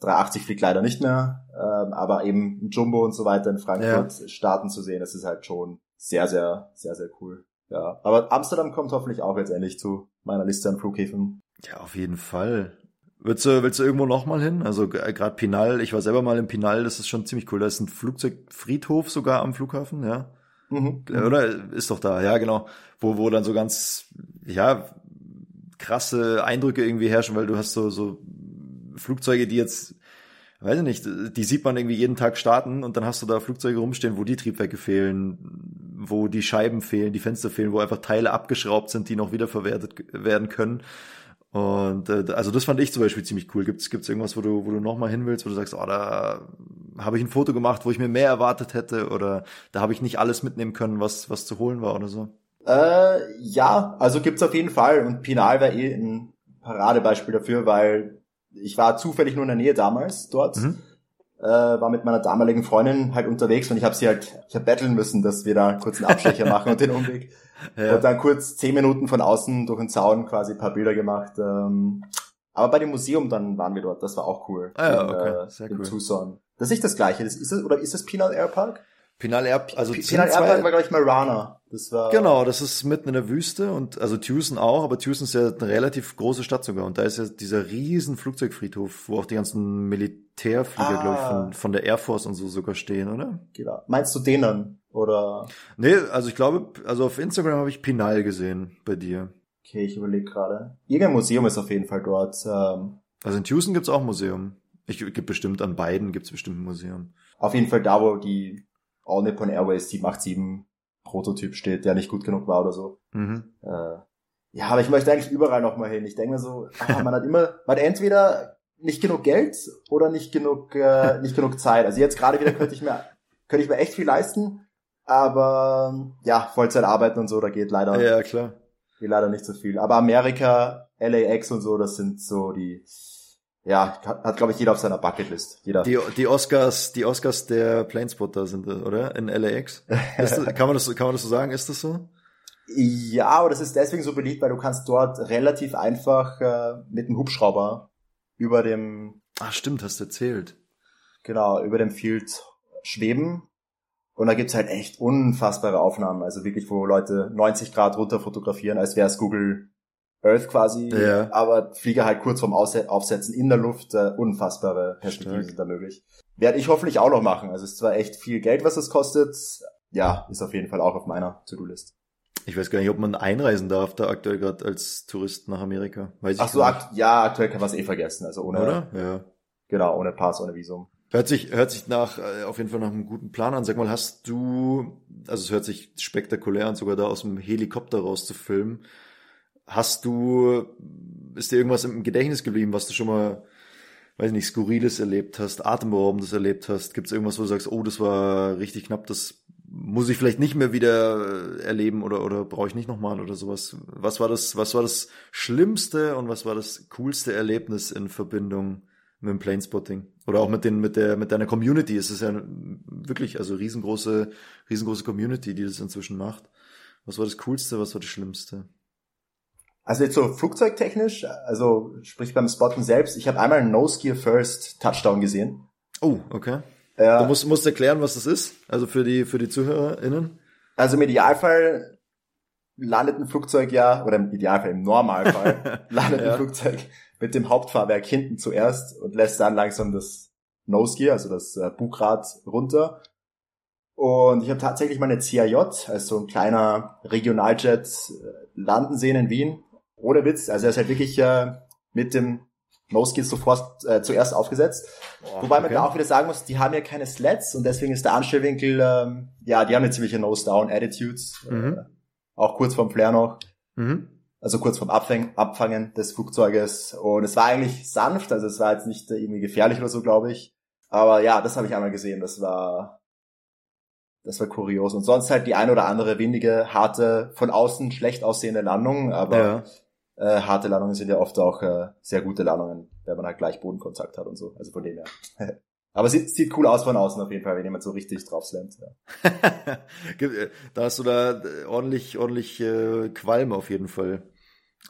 380 fliegt leider nicht mehr, ähm, aber eben Jumbo und so weiter in Frankfurt ja. starten zu sehen, das ist halt schon sehr, sehr, sehr, sehr cool. Ja, aber Amsterdam kommt hoffentlich auch jetzt endlich zu meiner Liste an Flughäfen. Ja, auf jeden Fall. Willst du, willst du irgendwo nochmal hin? Also gerade Pinal, ich war selber mal in Pinal, das ist schon ziemlich cool. Da ist ein Flugzeugfriedhof sogar am Flughafen, ja. Mhm. Oder ist doch da, ja, genau. Wo, wo dann so ganz, ja, krasse Eindrücke irgendwie herrschen, weil du hast so, so Flugzeuge, die jetzt, weiß ich nicht, die sieht man irgendwie jeden Tag starten und dann hast du da Flugzeuge rumstehen, wo die Triebwerke fehlen, wo die Scheiben fehlen, die Fenster fehlen, wo einfach Teile abgeschraubt sind, die noch wiederverwertet werden können. Und äh, also das fand ich zum Beispiel ziemlich cool. Gibt's gibt's irgendwas, wo du wo du noch mal hin willst, wo du sagst, oh, da habe ich ein Foto gemacht, wo ich mir mehr erwartet hätte, oder da habe ich nicht alles mitnehmen können, was was zu holen war oder so? Äh, ja, also gibt's auf jeden Fall. Und Pinal war eh ein Paradebeispiel dafür, weil ich war zufällig nur in der Nähe damals dort. Mhm. Äh, war mit meiner damaligen Freundin halt unterwegs und ich habe sie halt, ich habe betteln müssen, dass wir da kurz einen Abstecher machen und den Umweg. Ja. Und dann kurz zehn Minuten von außen durch den Zaun quasi ein paar Bilder gemacht. Ähm, aber bei dem Museum dann waren wir dort, das war auch cool. Ah ja, okay, in, sehr in cool. Tucson. Das ist nicht das gleiche, das ist oder ist das Pinal Air Park? Pinal Air, also P Pinal Air Park war glaube ich Marana. Das war genau, das ist mitten in der Wüste und also Tucson auch, aber Tucson ist ja eine relativ große Stadt sogar und da ist ja dieser riesen Flugzeugfriedhof, wo auch die ganzen Militärflieger, ah. glaube ich, von, von der Air Force und so sogar stehen, oder? Genau. Meinst du den dann? Oder? Nee, also ich glaube, also auf Instagram habe ich Pinal gesehen bei dir. Okay, ich überlege gerade. Irgendein Museum ist auf jeden Fall dort. Ähm, also in Tucson gibt's auch ein Museum. Ich gibt bestimmt an beiden gibt's bestimmt ein Museum. Auf jeden Fall da, wo die All Nippon Airways 787 Prototyp steht, der nicht gut genug war oder so. Mhm. Äh, ja, aber ich möchte eigentlich überall nochmal hin. Ich denke mir so, ah, man hat immer, man hat entweder nicht genug Geld oder nicht genug, äh, nicht genug Zeit. Also jetzt gerade wieder könnte ich mir, könnte ich mir echt viel leisten, aber ja, Vollzeit arbeiten und so, da geht leider, ja, klar. geht leider nicht so viel. Aber Amerika, LAX und so, das sind so die, ja, hat, glaube ich jeder auf seiner Bucketlist. Jeder. Die, die Oscars, die Oscars der Planespotter sind, oder? In LAX. Das, kann man das, kann man das so sagen? Ist das so? Ja, aber das ist deswegen so beliebt, weil du kannst dort relativ einfach äh, mit dem Hubschrauber über dem. Ah, stimmt, hast du erzählt. Genau, über dem Field schweben Und da gibt's halt echt unfassbare Aufnahmen, also wirklich, wo Leute 90 Grad runter fotografieren, als wäre es Google Earth quasi, Ja. aber Flieger halt kurz vorm Aufsetzen in der Luft, äh, unfassbare Perspektiven sind da möglich. Werde ich hoffentlich auch noch machen. Also es ist zwar echt viel Geld, was es kostet, ja, ist auf jeden Fall auch auf meiner To-Do-List. Ich weiß gar nicht, ob man einreisen darf da aktuell gerade als Tourist nach Amerika. Weiß ich Ach so, akt ja, aktuell kann man es eh vergessen, also ohne, Oder? Ja. genau, ohne Pass, ohne Visum. Hört sich, hört sich nach, äh, auf jeden Fall nach einem guten Plan an. Sag mal, hast du, also es hört sich spektakulär an, sogar da aus dem Helikopter raus zu filmen. Hast du, ist dir irgendwas im Gedächtnis geblieben, was du schon mal, weiß ich nicht, Skurriles erlebt hast, Atemberaubendes erlebt hast? Gibt es irgendwas, wo du sagst, oh, das war richtig knapp, das muss ich vielleicht nicht mehr wieder äh, erleben oder, oder brauche ich nicht nochmal oder sowas? Was war das, was war das Schlimmste und was war das coolste Erlebnis in Verbindung mit dem Planespotting? Oder auch mit den, mit der, mit deiner Community. Es ist ja wirklich, also riesengroße, riesengroße Community, die das inzwischen macht. Was war das Coolste, was war das Schlimmste? Also jetzt so flugzeugtechnisch, also sprich beim Spotten selbst, ich habe einmal einen Nose Gear First Touchdown gesehen. Oh, okay. Äh, Du musst, musst erklären, was das ist. Also für die, für die ZuhörerInnen. Also im Idealfall landet ein Flugzeug ja, oder im Idealfall, im Normalfall, landet Ja. ein Flugzeug mit dem Hauptfahrwerk hinten zuerst und lässt dann langsam das Nose Gear, also das äh, Bugrad runter. Und ich habe tatsächlich mal eine CAJ, also so ein kleiner Regionaljet, äh, landen sehen in Wien. Ohne Witz, also er ist halt wirklich äh, mit dem Nose Gear sofort äh, zuerst aufgesetzt. Wobei man okay. da auch wieder sagen muss, die haben ja keine Slats und deswegen ist der Anstellwinkel, ähm, ja, die haben eine ziemliche Nose-Down-Attitudes. Mhm. Äh, auch kurz vorm Flare noch, Mhm. Also kurz vorm Abfang, Abfangen des Flugzeuges. Und es war eigentlich sanft, also es war jetzt nicht äh, irgendwie gefährlich oder so, glaube ich. Aber ja, das habe ich einmal gesehen. Das war, das war kurios. Und sonst halt die ein oder andere windige, harte, von außen schlecht aussehende Landung. Aber Ja. äh, harte Landungen sind ja oft auch äh, sehr gute Landungen, wenn man halt gleich Bodenkontakt hat und so. Also von dem her. Aber sieht, sieht cool aus von außen auf jeden Fall, wenn jemand so richtig drauf slammt. Ja. Äh, da hast du da äh, ordentlich, ordentlich äh, Qualm auf jeden Fall.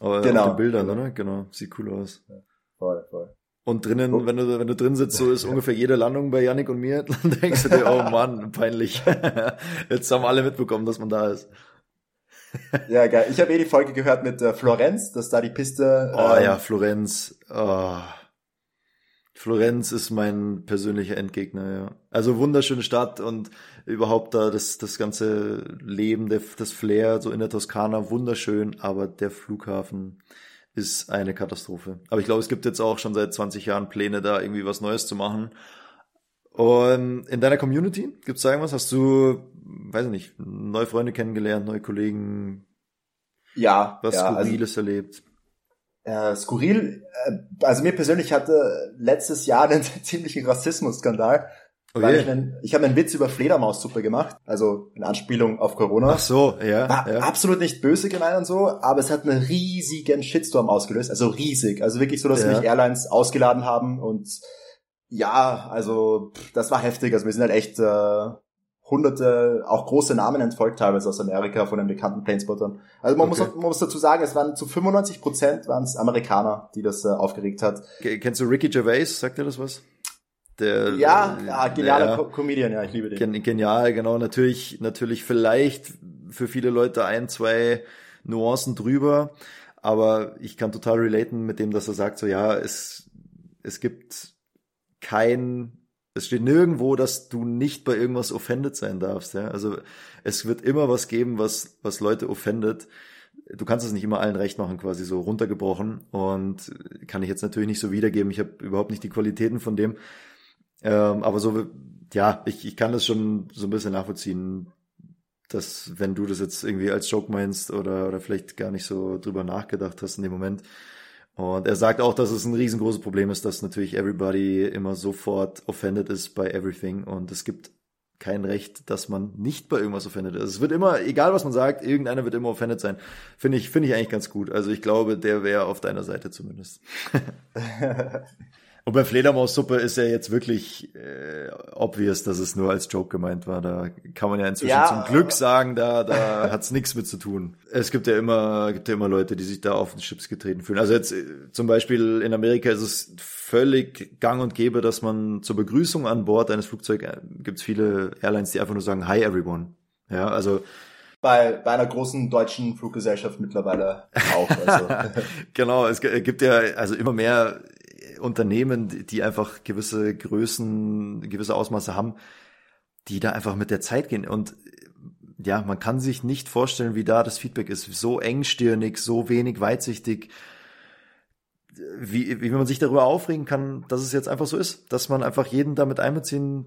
Aber Genau, auf den Bildern, genau. oder? Genau. Sieht cool aus. Voll, voll. Und drinnen, Oh. wenn du, wenn du drin sitzt, so ist ungefähr jede Landung bei Yannick und mir, dann denkst du dir, oh Mann, peinlich. Jetzt haben alle mitbekommen, dass man da ist. Ja, geil. Ich habe eh die Folge gehört mit äh, Florenz, dass da die Piste. Oh ähm, ja, Florenz. Oh. Florenz ist mein persönlicher Endgegner, ja. Also wunderschöne Stadt und überhaupt da das, das ganze Leben, der, das Flair, so in der Toskana, wunderschön, aber der Flughafen ist eine Katastrophe. Aber ich glaube, es gibt jetzt auch schon seit 20 Jahren Pläne, da irgendwie was Neues zu machen. Und in deiner Community, gibt's da irgendwas? Hast du, weiß ich nicht, neue Freunde kennengelernt, neue Kollegen, Ja, was ja, also, Skurriles erlebt? Äh, skurril. Äh, also mir persönlich hatte letztes Jahr einen ziemlichen Rassismus-Skandal. Oh weil je. ich einen, ich habe einen Witz über Fledermaussuppe gemacht, also in Anspielung auf Corona. Ach so, ja. War ja. absolut nicht böse gemeint und so, aber es hat einen riesigen Shitstorm ausgelöst, also riesig, also wirklich so, dass Ja. mich Airlines ausgeladen haben und ja, also pff, das war heftig, also wir sind halt echt äh, hunderte, auch große Namen entfolgt teilweise aus Amerika von den bekannten Planespottern. Also man, Okay. muss, man muss dazu sagen, es waren zu 95 Prozent waren es Amerikaner, die das äh, aufgeregt hat. Ke- Kennst du Ricky Gervais? Sagt dir das was? Der, Ja, äh, ja genialer der- Co Comedian, ja, ich liebe den. Gen genial, genau. Natürlich, natürlich vielleicht für viele Leute ein, zwei Nuancen drüber. Aber ich kann total relaten mit dem, dass er sagt, so ja, es, es gibt kein, es steht nirgendwo, dass du nicht bei irgendwas offended sein darfst. Ja? Also es wird immer was geben, was, was Leute offendet. Du kannst es nicht immer allen recht machen, quasi so runtergebrochen. Und kann ich jetzt natürlich nicht so wiedergeben. Ich habe überhaupt nicht die Qualitäten von dem. Ähm, aber so, ja, ich, ich kann das schon so ein bisschen nachvollziehen, dass wenn du das jetzt irgendwie als Joke meinst oder, oder vielleicht gar nicht so drüber nachgedacht hast in dem Moment. Und er sagt auch, dass es ein riesengroßes Problem ist, dass natürlich everybody immer sofort offended ist bei everything und es gibt kein Recht, dass man nicht bei irgendwas offended ist. Es wird immer, egal was man sagt, irgendeiner wird immer offended sein. Finde ich, finde ich eigentlich ganz gut. Also ich glaube, der wäre auf deiner Seite zumindest. Und bei Fledermaussuppe ist ja jetzt wirklich äh, obvious, dass es nur als Joke gemeint war. Da kann man ja inzwischen ja, zum Glück sagen, da, da hat's nichts mit zu tun. Es gibt ja immer, gibt ja immer Leute, die sich da auf den Chips getreten fühlen. Also jetzt äh, zum Beispiel in Amerika ist es völlig gang und gäbe, dass man zur Begrüßung an Bord eines Flugzeugs äh, gibt's viele Airlines, die einfach nur sagen Hi everyone. Ja, also bei, bei einer großen deutschen Fluggesellschaft mittlerweile auch. Also. genau, es gibt ja also immer mehr Unternehmen, die einfach gewisse Größen, gewisse Ausmaße haben, die da einfach mit der Zeit gehen. Und ja, man kann sich nicht vorstellen, wie da das Feedback ist. So engstirnig, so wenig weitsichtig. Wie, wie man sich darüber aufregen kann, dass es jetzt einfach so ist, dass man einfach jeden damit einbeziehen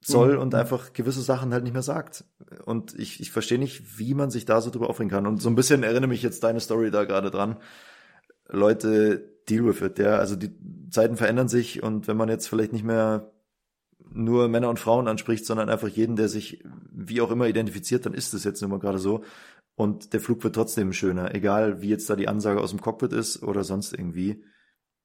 soll mhm. und einfach gewisse Sachen halt nicht mehr sagt. Und ich, ich verstehe nicht, wie man sich da so drüber aufregen kann. Und so ein bisschen erinnere mich jetzt deine Story da gerade dran. Leute, deal with it, ja. Also die Zeiten verändern sich und wenn man jetzt vielleicht nicht mehr nur Männer und Frauen anspricht, sondern einfach jeden, der sich wie auch immer identifiziert, dann ist es jetzt nun mal gerade so. Und der Flug wird trotzdem schöner, egal wie jetzt da die Ansage aus dem Cockpit ist oder sonst irgendwie.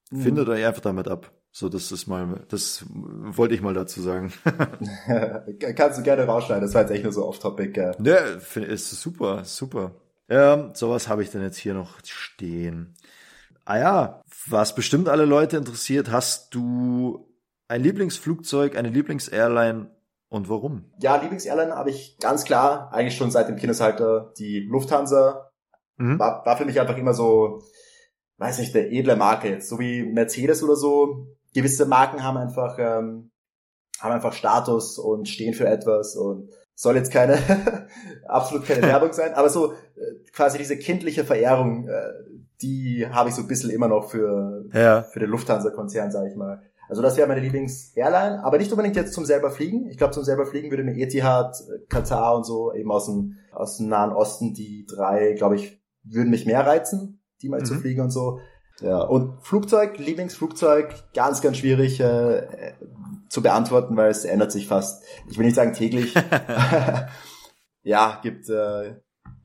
Mhm. Findet euch einfach damit ab. So, das ist mal, das wollte ich mal dazu sagen. Kannst du gerne rausschneiden, das war jetzt echt nur so off-topic. Ja, ja ist super, super. Ähm, so was habe ich denn jetzt hier noch stehen. Ah ja, was bestimmt alle Leute interessiert, hast du ein Lieblingsflugzeug, eine Lieblingsairline und warum? Ja, Lieblingsairline habe ich ganz klar, eigentlich schon seit dem Kindesalter, die Lufthansa. Mhm. War, war für mich einfach immer so, weiß nicht, der edle Marke jetzt, so wie Mercedes oder so. Gewisse Marken haben einfach, ähm, haben einfach Status und stehen für etwas und soll jetzt keine, absolut keine Werbung sein, aber so äh, quasi diese kindliche Verehrung, äh, die habe ich so ein bisschen immer noch für, ja. für den Lufthansa-Konzern, sage ich mal. Also das wäre meine Lieblings-Airline, aber nicht unbedingt jetzt zum selber fliegen. Ich glaube, zum selber fliegen würde mir Etihad, Katar und so eben aus dem, aus dem Nahen Osten, die drei, glaube ich, würden mich mehr reizen, die mal mhm. zu fliegen und so. Ja, und Flugzeug, Lieblingsflugzeug, ganz, ganz schwierig äh, zu beantworten, weil es ändert sich fast, ich will nicht sagen täglich. ja, gibt, äh,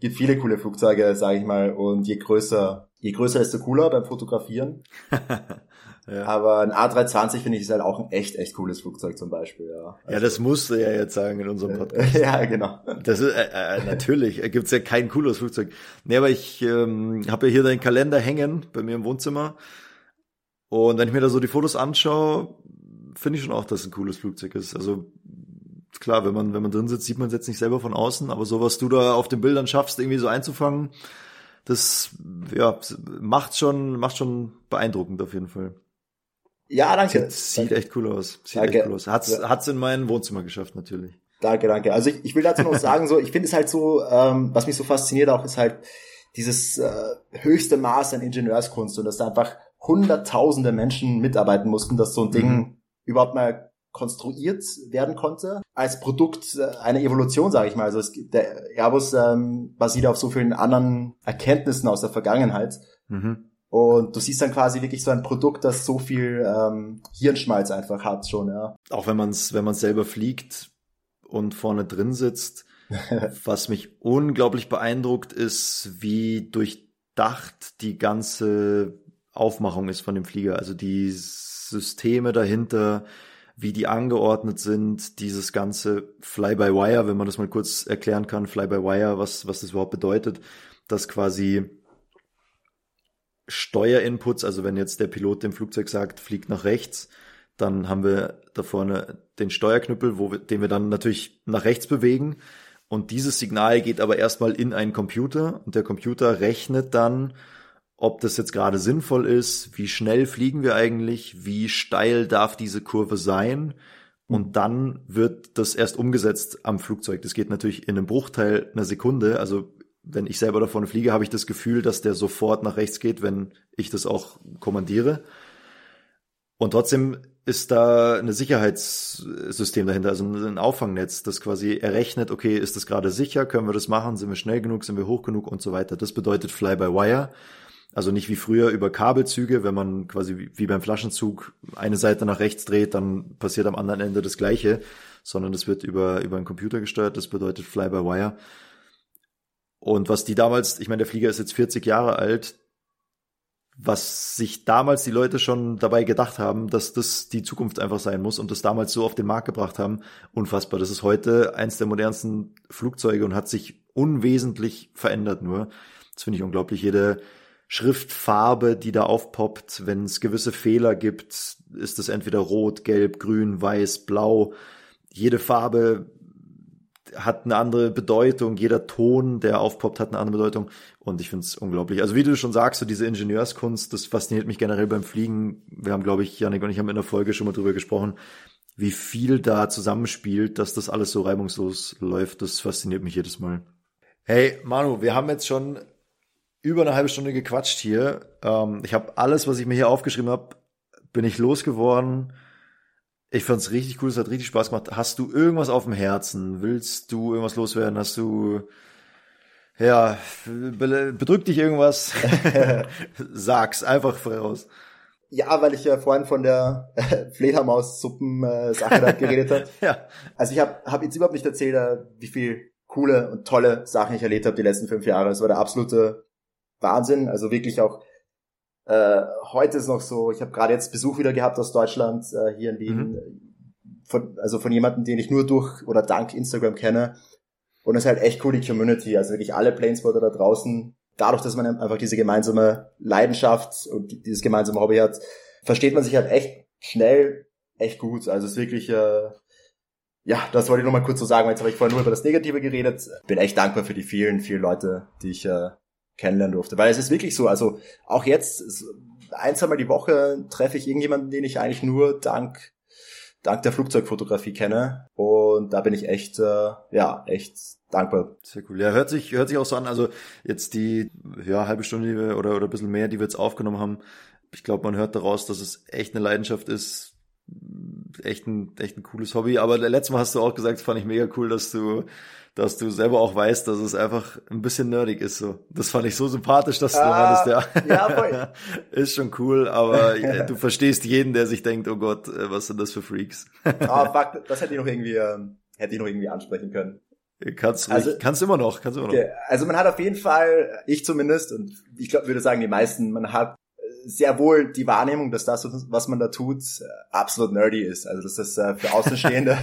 gibt viele coole Flugzeuge, sage ich mal, und je größer, je größer, desto cooler beim Fotografieren. ja. Aber ein A320 finde ich ist halt auch ein echt, echt cooles Flugzeug zum Beispiel. Ja, also, ja das musst du ja jetzt sagen in unserem Podcast. ja, genau. Das ist äh, äh, natürlich äh, gibt's ja kein cooles Flugzeug. Nee, aber ich ähm, habe ja hier deinen Kalender hängen bei mir im Wohnzimmer. Und wenn ich mir da so die Fotos anschaue, finde ich schon auch, dass es ein cooles Flugzeug ist. Also klar, wenn man wenn man drin sitzt, sieht man es jetzt nicht selber von außen, aber so was du da auf den Bildern schaffst, irgendwie so einzufangen, das ja, macht schon, macht schon beeindruckend auf jeden Fall. Ja, danke. Sieht, sieht echt cool aus. Sieht danke. echt cool aus. Hat's, ja. hat's in mein Wohnzimmer geschafft, natürlich. Danke, danke. Also ich, ich will dazu noch sagen, so, ich finde es halt so, ähm, was mich so fasziniert auch, ist halt dieses äh, höchste Maß an Ingenieurskunst und dass da einfach hunderttausende Menschen mitarbeiten mussten, dass so ein Ding mhm. überhaupt mal konstruiert werden konnte als Produkt äh, einer Evolution, sage ich mal. Also es, der Airbus ähm, basiert auf so vielen anderen Erkenntnissen aus der Vergangenheit. Mhm. Und du siehst dann quasi wirklich so ein Produkt, das so viel ähm, Hirnschmalz einfach hat schon, ja. Auch wenn man es wenn man selber fliegt und vorne drin sitzt, was mich unglaublich beeindruckt ist, wie durchdacht die ganze Aufmachung ist von dem Flieger. Also die Systeme dahinter, wie die angeordnet sind, dieses ganze Fly-by-Wire, wenn man das mal kurz erklären kann, Fly-by-Wire, was, was das überhaupt bedeutet, dass quasi Steuerinputs, also wenn jetzt der Pilot dem Flugzeug sagt, fliegt nach rechts, dann haben wir da vorne den Steuerknüppel, wo wir, den wir dann natürlich nach rechts bewegen. Und dieses Signal geht aber erstmal in einen Computer und der Computer rechnet dann ob das jetzt gerade sinnvoll ist, wie schnell fliegen wir eigentlich, wie steil darf diese Kurve sein. Und dann wird das erst umgesetzt am Flugzeug. Das geht natürlich in einem Bruchteil einer Sekunde. Also wenn ich selber davon fliege, habe ich das Gefühl, dass der sofort nach rechts geht, wenn ich das auch kommandiere. Und trotzdem ist da ein Sicherheitssystem dahinter, also ein Auffangnetz, das quasi errechnet, okay, ist das gerade sicher, können wir das machen, sind wir schnell genug, sind wir hoch genug und so weiter. Das bedeutet Fly-by-Wire. Also nicht wie früher über Kabelzüge, wenn man quasi wie beim Flaschenzug eine Seite nach rechts dreht, dann passiert am anderen Ende das Gleiche, sondern es wird über, über einen Computer gesteuert, das bedeutet Fly-by-Wire. Und was die damals, ich meine, der Flieger ist jetzt 40 Jahre alt, was sich damals die Leute schon dabei gedacht haben, dass das die Zukunft einfach sein muss und das damals so auf den Markt gebracht haben. Unfassbar. Das ist heute eins der modernsten Flugzeuge und hat sich unwesentlich verändert nur. Das finde ich unglaublich. Jede Schriftfarbe, die da aufpoppt, wenn es gewisse Fehler gibt, ist es entweder rot, gelb, grün, weiß, blau. Jede Farbe hat eine andere Bedeutung, jeder Ton, der aufpoppt, hat eine andere Bedeutung. Und ich finde es unglaublich. Also wie du schon sagst, so diese Ingenieurskunst, das fasziniert mich generell beim Fliegen. Wir haben, glaube ich, Janik und ich haben in der Folge schon mal drüber gesprochen, wie viel da zusammenspielt, dass das alles so reibungslos läuft. Das fasziniert mich jedes Mal. Hey, Manu, wir haben jetzt schon über eine halbe Stunde gequatscht hier. Ähm, ich habe alles, was ich mir hier aufgeschrieben habe, bin ich losgeworden. Ich fand's richtig cool, es hat richtig Spaß gemacht. Hast du irgendwas auf dem Herzen? Willst du irgendwas loswerden? Hast du ja, bedrückt dich irgendwas? Sag's einfach frei raus. Ja, weil ich ja vorhin von der Fledermaus-Suppen-Sache da geredet habe. ja. Also ich habe hab jetzt überhaupt nicht erzählt, äh, wie viel coole und tolle Sachen ich erlebt habe die letzten fünf Jahre. Es war der absolute Wahnsinn. Also wirklich auch äh, heute ist noch so, ich habe gerade jetzt Besuch wieder gehabt aus Deutschland, äh, hier in Wien, mhm. von, also von jemandem, den ich nur durch oder dank Instagram kenne. Und es ist halt echt cool, die Community, also wirklich alle Planespotter da draußen. Dadurch, dass man einfach diese gemeinsame Leidenschaft und dieses gemeinsame Hobby hat, versteht man sich halt echt schnell, echt gut. Also es ist wirklich, äh, ja, das wollte ich nur mal kurz so sagen, weil jetzt habe ich vorhin nur über das Negative geredet. Bin echt dankbar für die vielen, vielen Leute, die ich äh, kennenlernen durfte. Weil es ist wirklich so, also auch jetzt, ein, zweimal die Woche treffe ich irgendjemanden, den ich eigentlich nur dank, dank der Flugzeugfotografie kenne. Und da bin ich echt, äh, ja, echt dankbar. Sehr cool. Ja, hört sich, hört sich auch so an. Also jetzt die, ja, halbe Stunde wir, oder, oder ein bisschen mehr, die wir jetzt aufgenommen haben. Ich glaube, man hört daraus, dass es echt eine Leidenschaft ist. Echt ein, echt ein cooles Hobby. Aber letztes Mal hast du auch gesagt, fand ich mega cool, dass du dass du selber auch weißt, dass es einfach ein bisschen nerdig ist. So, das fand ich so sympathisch, dass du ah, meinst, ja, ja voll. ist schon cool, aber du verstehst jeden, der sich denkt, oh Gott, äh, was sind das für Freaks? ah, fuck, das hätte ich noch irgendwie, ähm, hätte ich noch irgendwie ansprechen können. Kannst, also, kannst immer noch, kannst immer noch. Okay. Also man hat auf jeden Fall, ich zumindest, und ich glaube, würde sagen die meisten, man hat sehr wohl die Wahrnehmung, dass das, was man da tut, absolut nerdy ist. Also dass das äh, für Außenstehende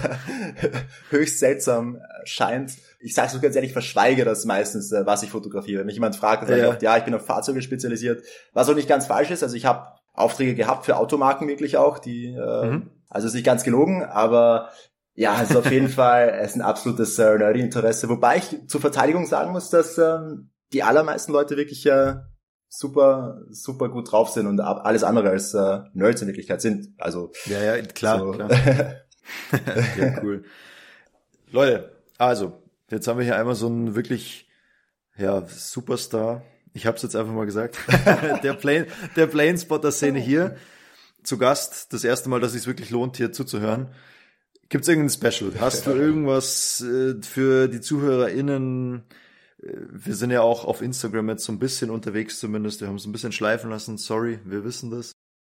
höchst seltsam äh, scheint. Ich sage so ganz ehrlich, verschweige das meistens, äh, was ich fotografiere. Wenn mich jemand fragt, dann sage ja. ich oft, ja, ich bin auf Fahrzeuge spezialisiert, was auch nicht ganz falsch ist. Also ich habe Aufträge gehabt für Automarken wirklich auch, die äh, mhm. also ist nicht ganz gelogen, aber ja, also auf jeden Fall es ist ein absolutes äh, nerdy Interesse. Wobei ich zur Verteidigung sagen muss, dass ähm, die allermeisten Leute wirklich äh, super, super gut drauf sind und alles andere als äh, Nerds in Wirklichkeit sind. Also ja, ja, klar, so. klar. ja, cool. Leute, also jetzt haben wir hier einmal so einen wirklich ja Superstar. Ich habe es jetzt einfach mal gesagt. der Plane, der Planespotter-Szene hier zu Gast. Das erste Mal, dass es wirklich lohnt, hier zuzuhören. Gibt's irgendein Special? Hast du irgendwas äh, für die ZuhörerInnen? Wir sind ja auch auf Instagram jetzt so ein bisschen unterwegs zumindest. Wir haben es ein bisschen schleifen lassen. Sorry, wir wissen das.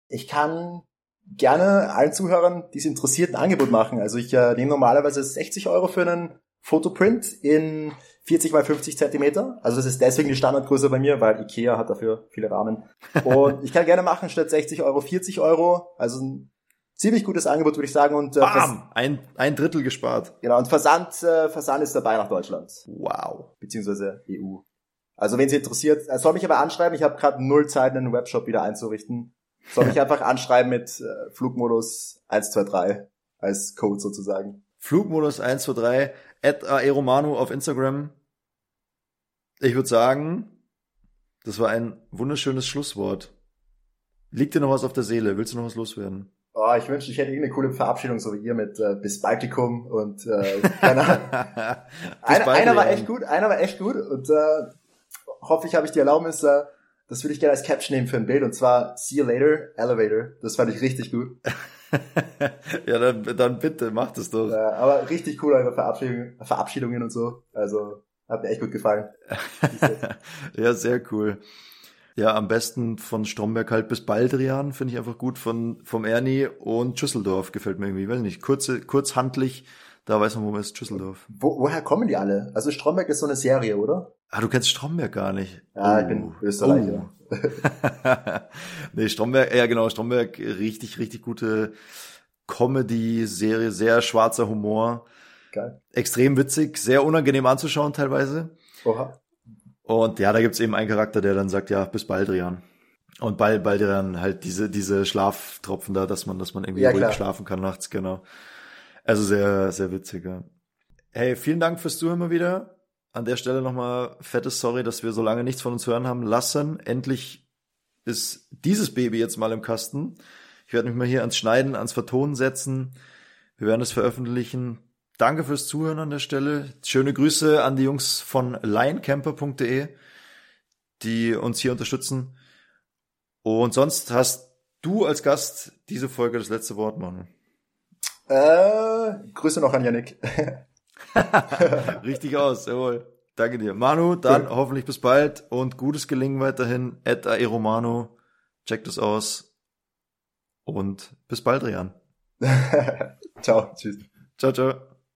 Ich kann gerne allen Zuhörern, die es interessiert, ein Angebot machen. Also ich äh, nehme normalerweise 60 Euro für einen Fotoprint in 40 mal 50 Zentimeter. Also das ist deswegen die Standardgröße bei mir, weil Ikea hat dafür viele Rahmen. Und ich kann gerne machen statt 60 Euro 40 Euro. Also ein ziemlich gutes Angebot, würde ich sagen. Und äh, Bam! Ein, ein Drittel gespart. Genau, und Versand, äh, Versand ist dabei nach Deutschland. Wow. Beziehungsweise EU. Also wenn Sie interessiert, äh, soll mich aber anschreiben, ich habe gerade null Zeit, einen Webshop wieder einzurichten. Soll mich einfach anschreiben mit äh, Flugmodus 123 als Code sozusagen. Flugmodus 123 at aeromanu auf Instagram. Ich würde sagen, das war ein wunderschönes Schlusswort. Liegt dir noch was auf der Seele? Willst du noch was loswerden? Oh, ich wünschte, ich hätte irgendeine coole Verabschiedung, so wie ihr mit äh, bis Baltikum und äh, keine einer, einer war echt gut, einer war echt gut und äh, hoffentlich habe ich die Erlaubnis, äh, das würde ich gerne als Caption nehmen für ein Bild und zwar See you later, Elevator. Das fand ich richtig gut. ja, dann, dann bitte, mach das doch. Ja, aber richtig cool eure Verabschiedungen, Verabschiedungen und so. Also hat mir echt gut gefallen. ja, sehr cool. Ja, am besten von Stromberg halt bis Baldrian, finde ich einfach gut, von, vom Ernie und Schüsseldorf gefällt mir irgendwie, weiß nicht, kurze, kurzhandlich, Da weiß man, wo man ist, Düsseldorf. Wo, woher kommen die alle? Also Stromberg ist so eine Serie, oder? Ah, du kennst Stromberg gar nicht. Ja, ich bin Österreicher. Oh. nee, Stromberg, ja genau, Stromberg, richtig, richtig gute Comedy-Serie, sehr schwarzer Humor. Geil. Extrem witzig, sehr unangenehm anzuschauen teilweise. Oha. Und ja, da gibt's eben einen Charakter, der dann sagt, ja, bis bald, Rian. Und bald, bald dann halt diese, diese Schlaftropfen da, dass man, dass man irgendwie Ja, ruhig schlafen kann nachts, genau. Also sehr, sehr witzig, ja. Hey, vielen Dank fürs Zuhören mal wieder. An der Stelle nochmal fettes Sorry, dass wir so lange nichts von uns hören haben lassen. Endlich ist dieses Baby jetzt mal im Kasten. Ich werde mich mal hier ans Schneiden, ans Vertonen setzen. Wir werden es veröffentlichen. Danke fürs Zuhören an der Stelle. Schöne Grüße an die Jungs von linecamper.de, die uns hier unterstützen. Und sonst hast du als Gast diese Folge das letzte Wort, Manu. Äh, Grüße noch an Yannick. Richtig aus, jawohl. Danke dir. Manu, dann Cool. hoffentlich bis bald und gutes Gelingen weiterhin. At Aeromano. Checkt es aus. Und bis bald, Rian. Ciao, tschüss. Ciao, ciao.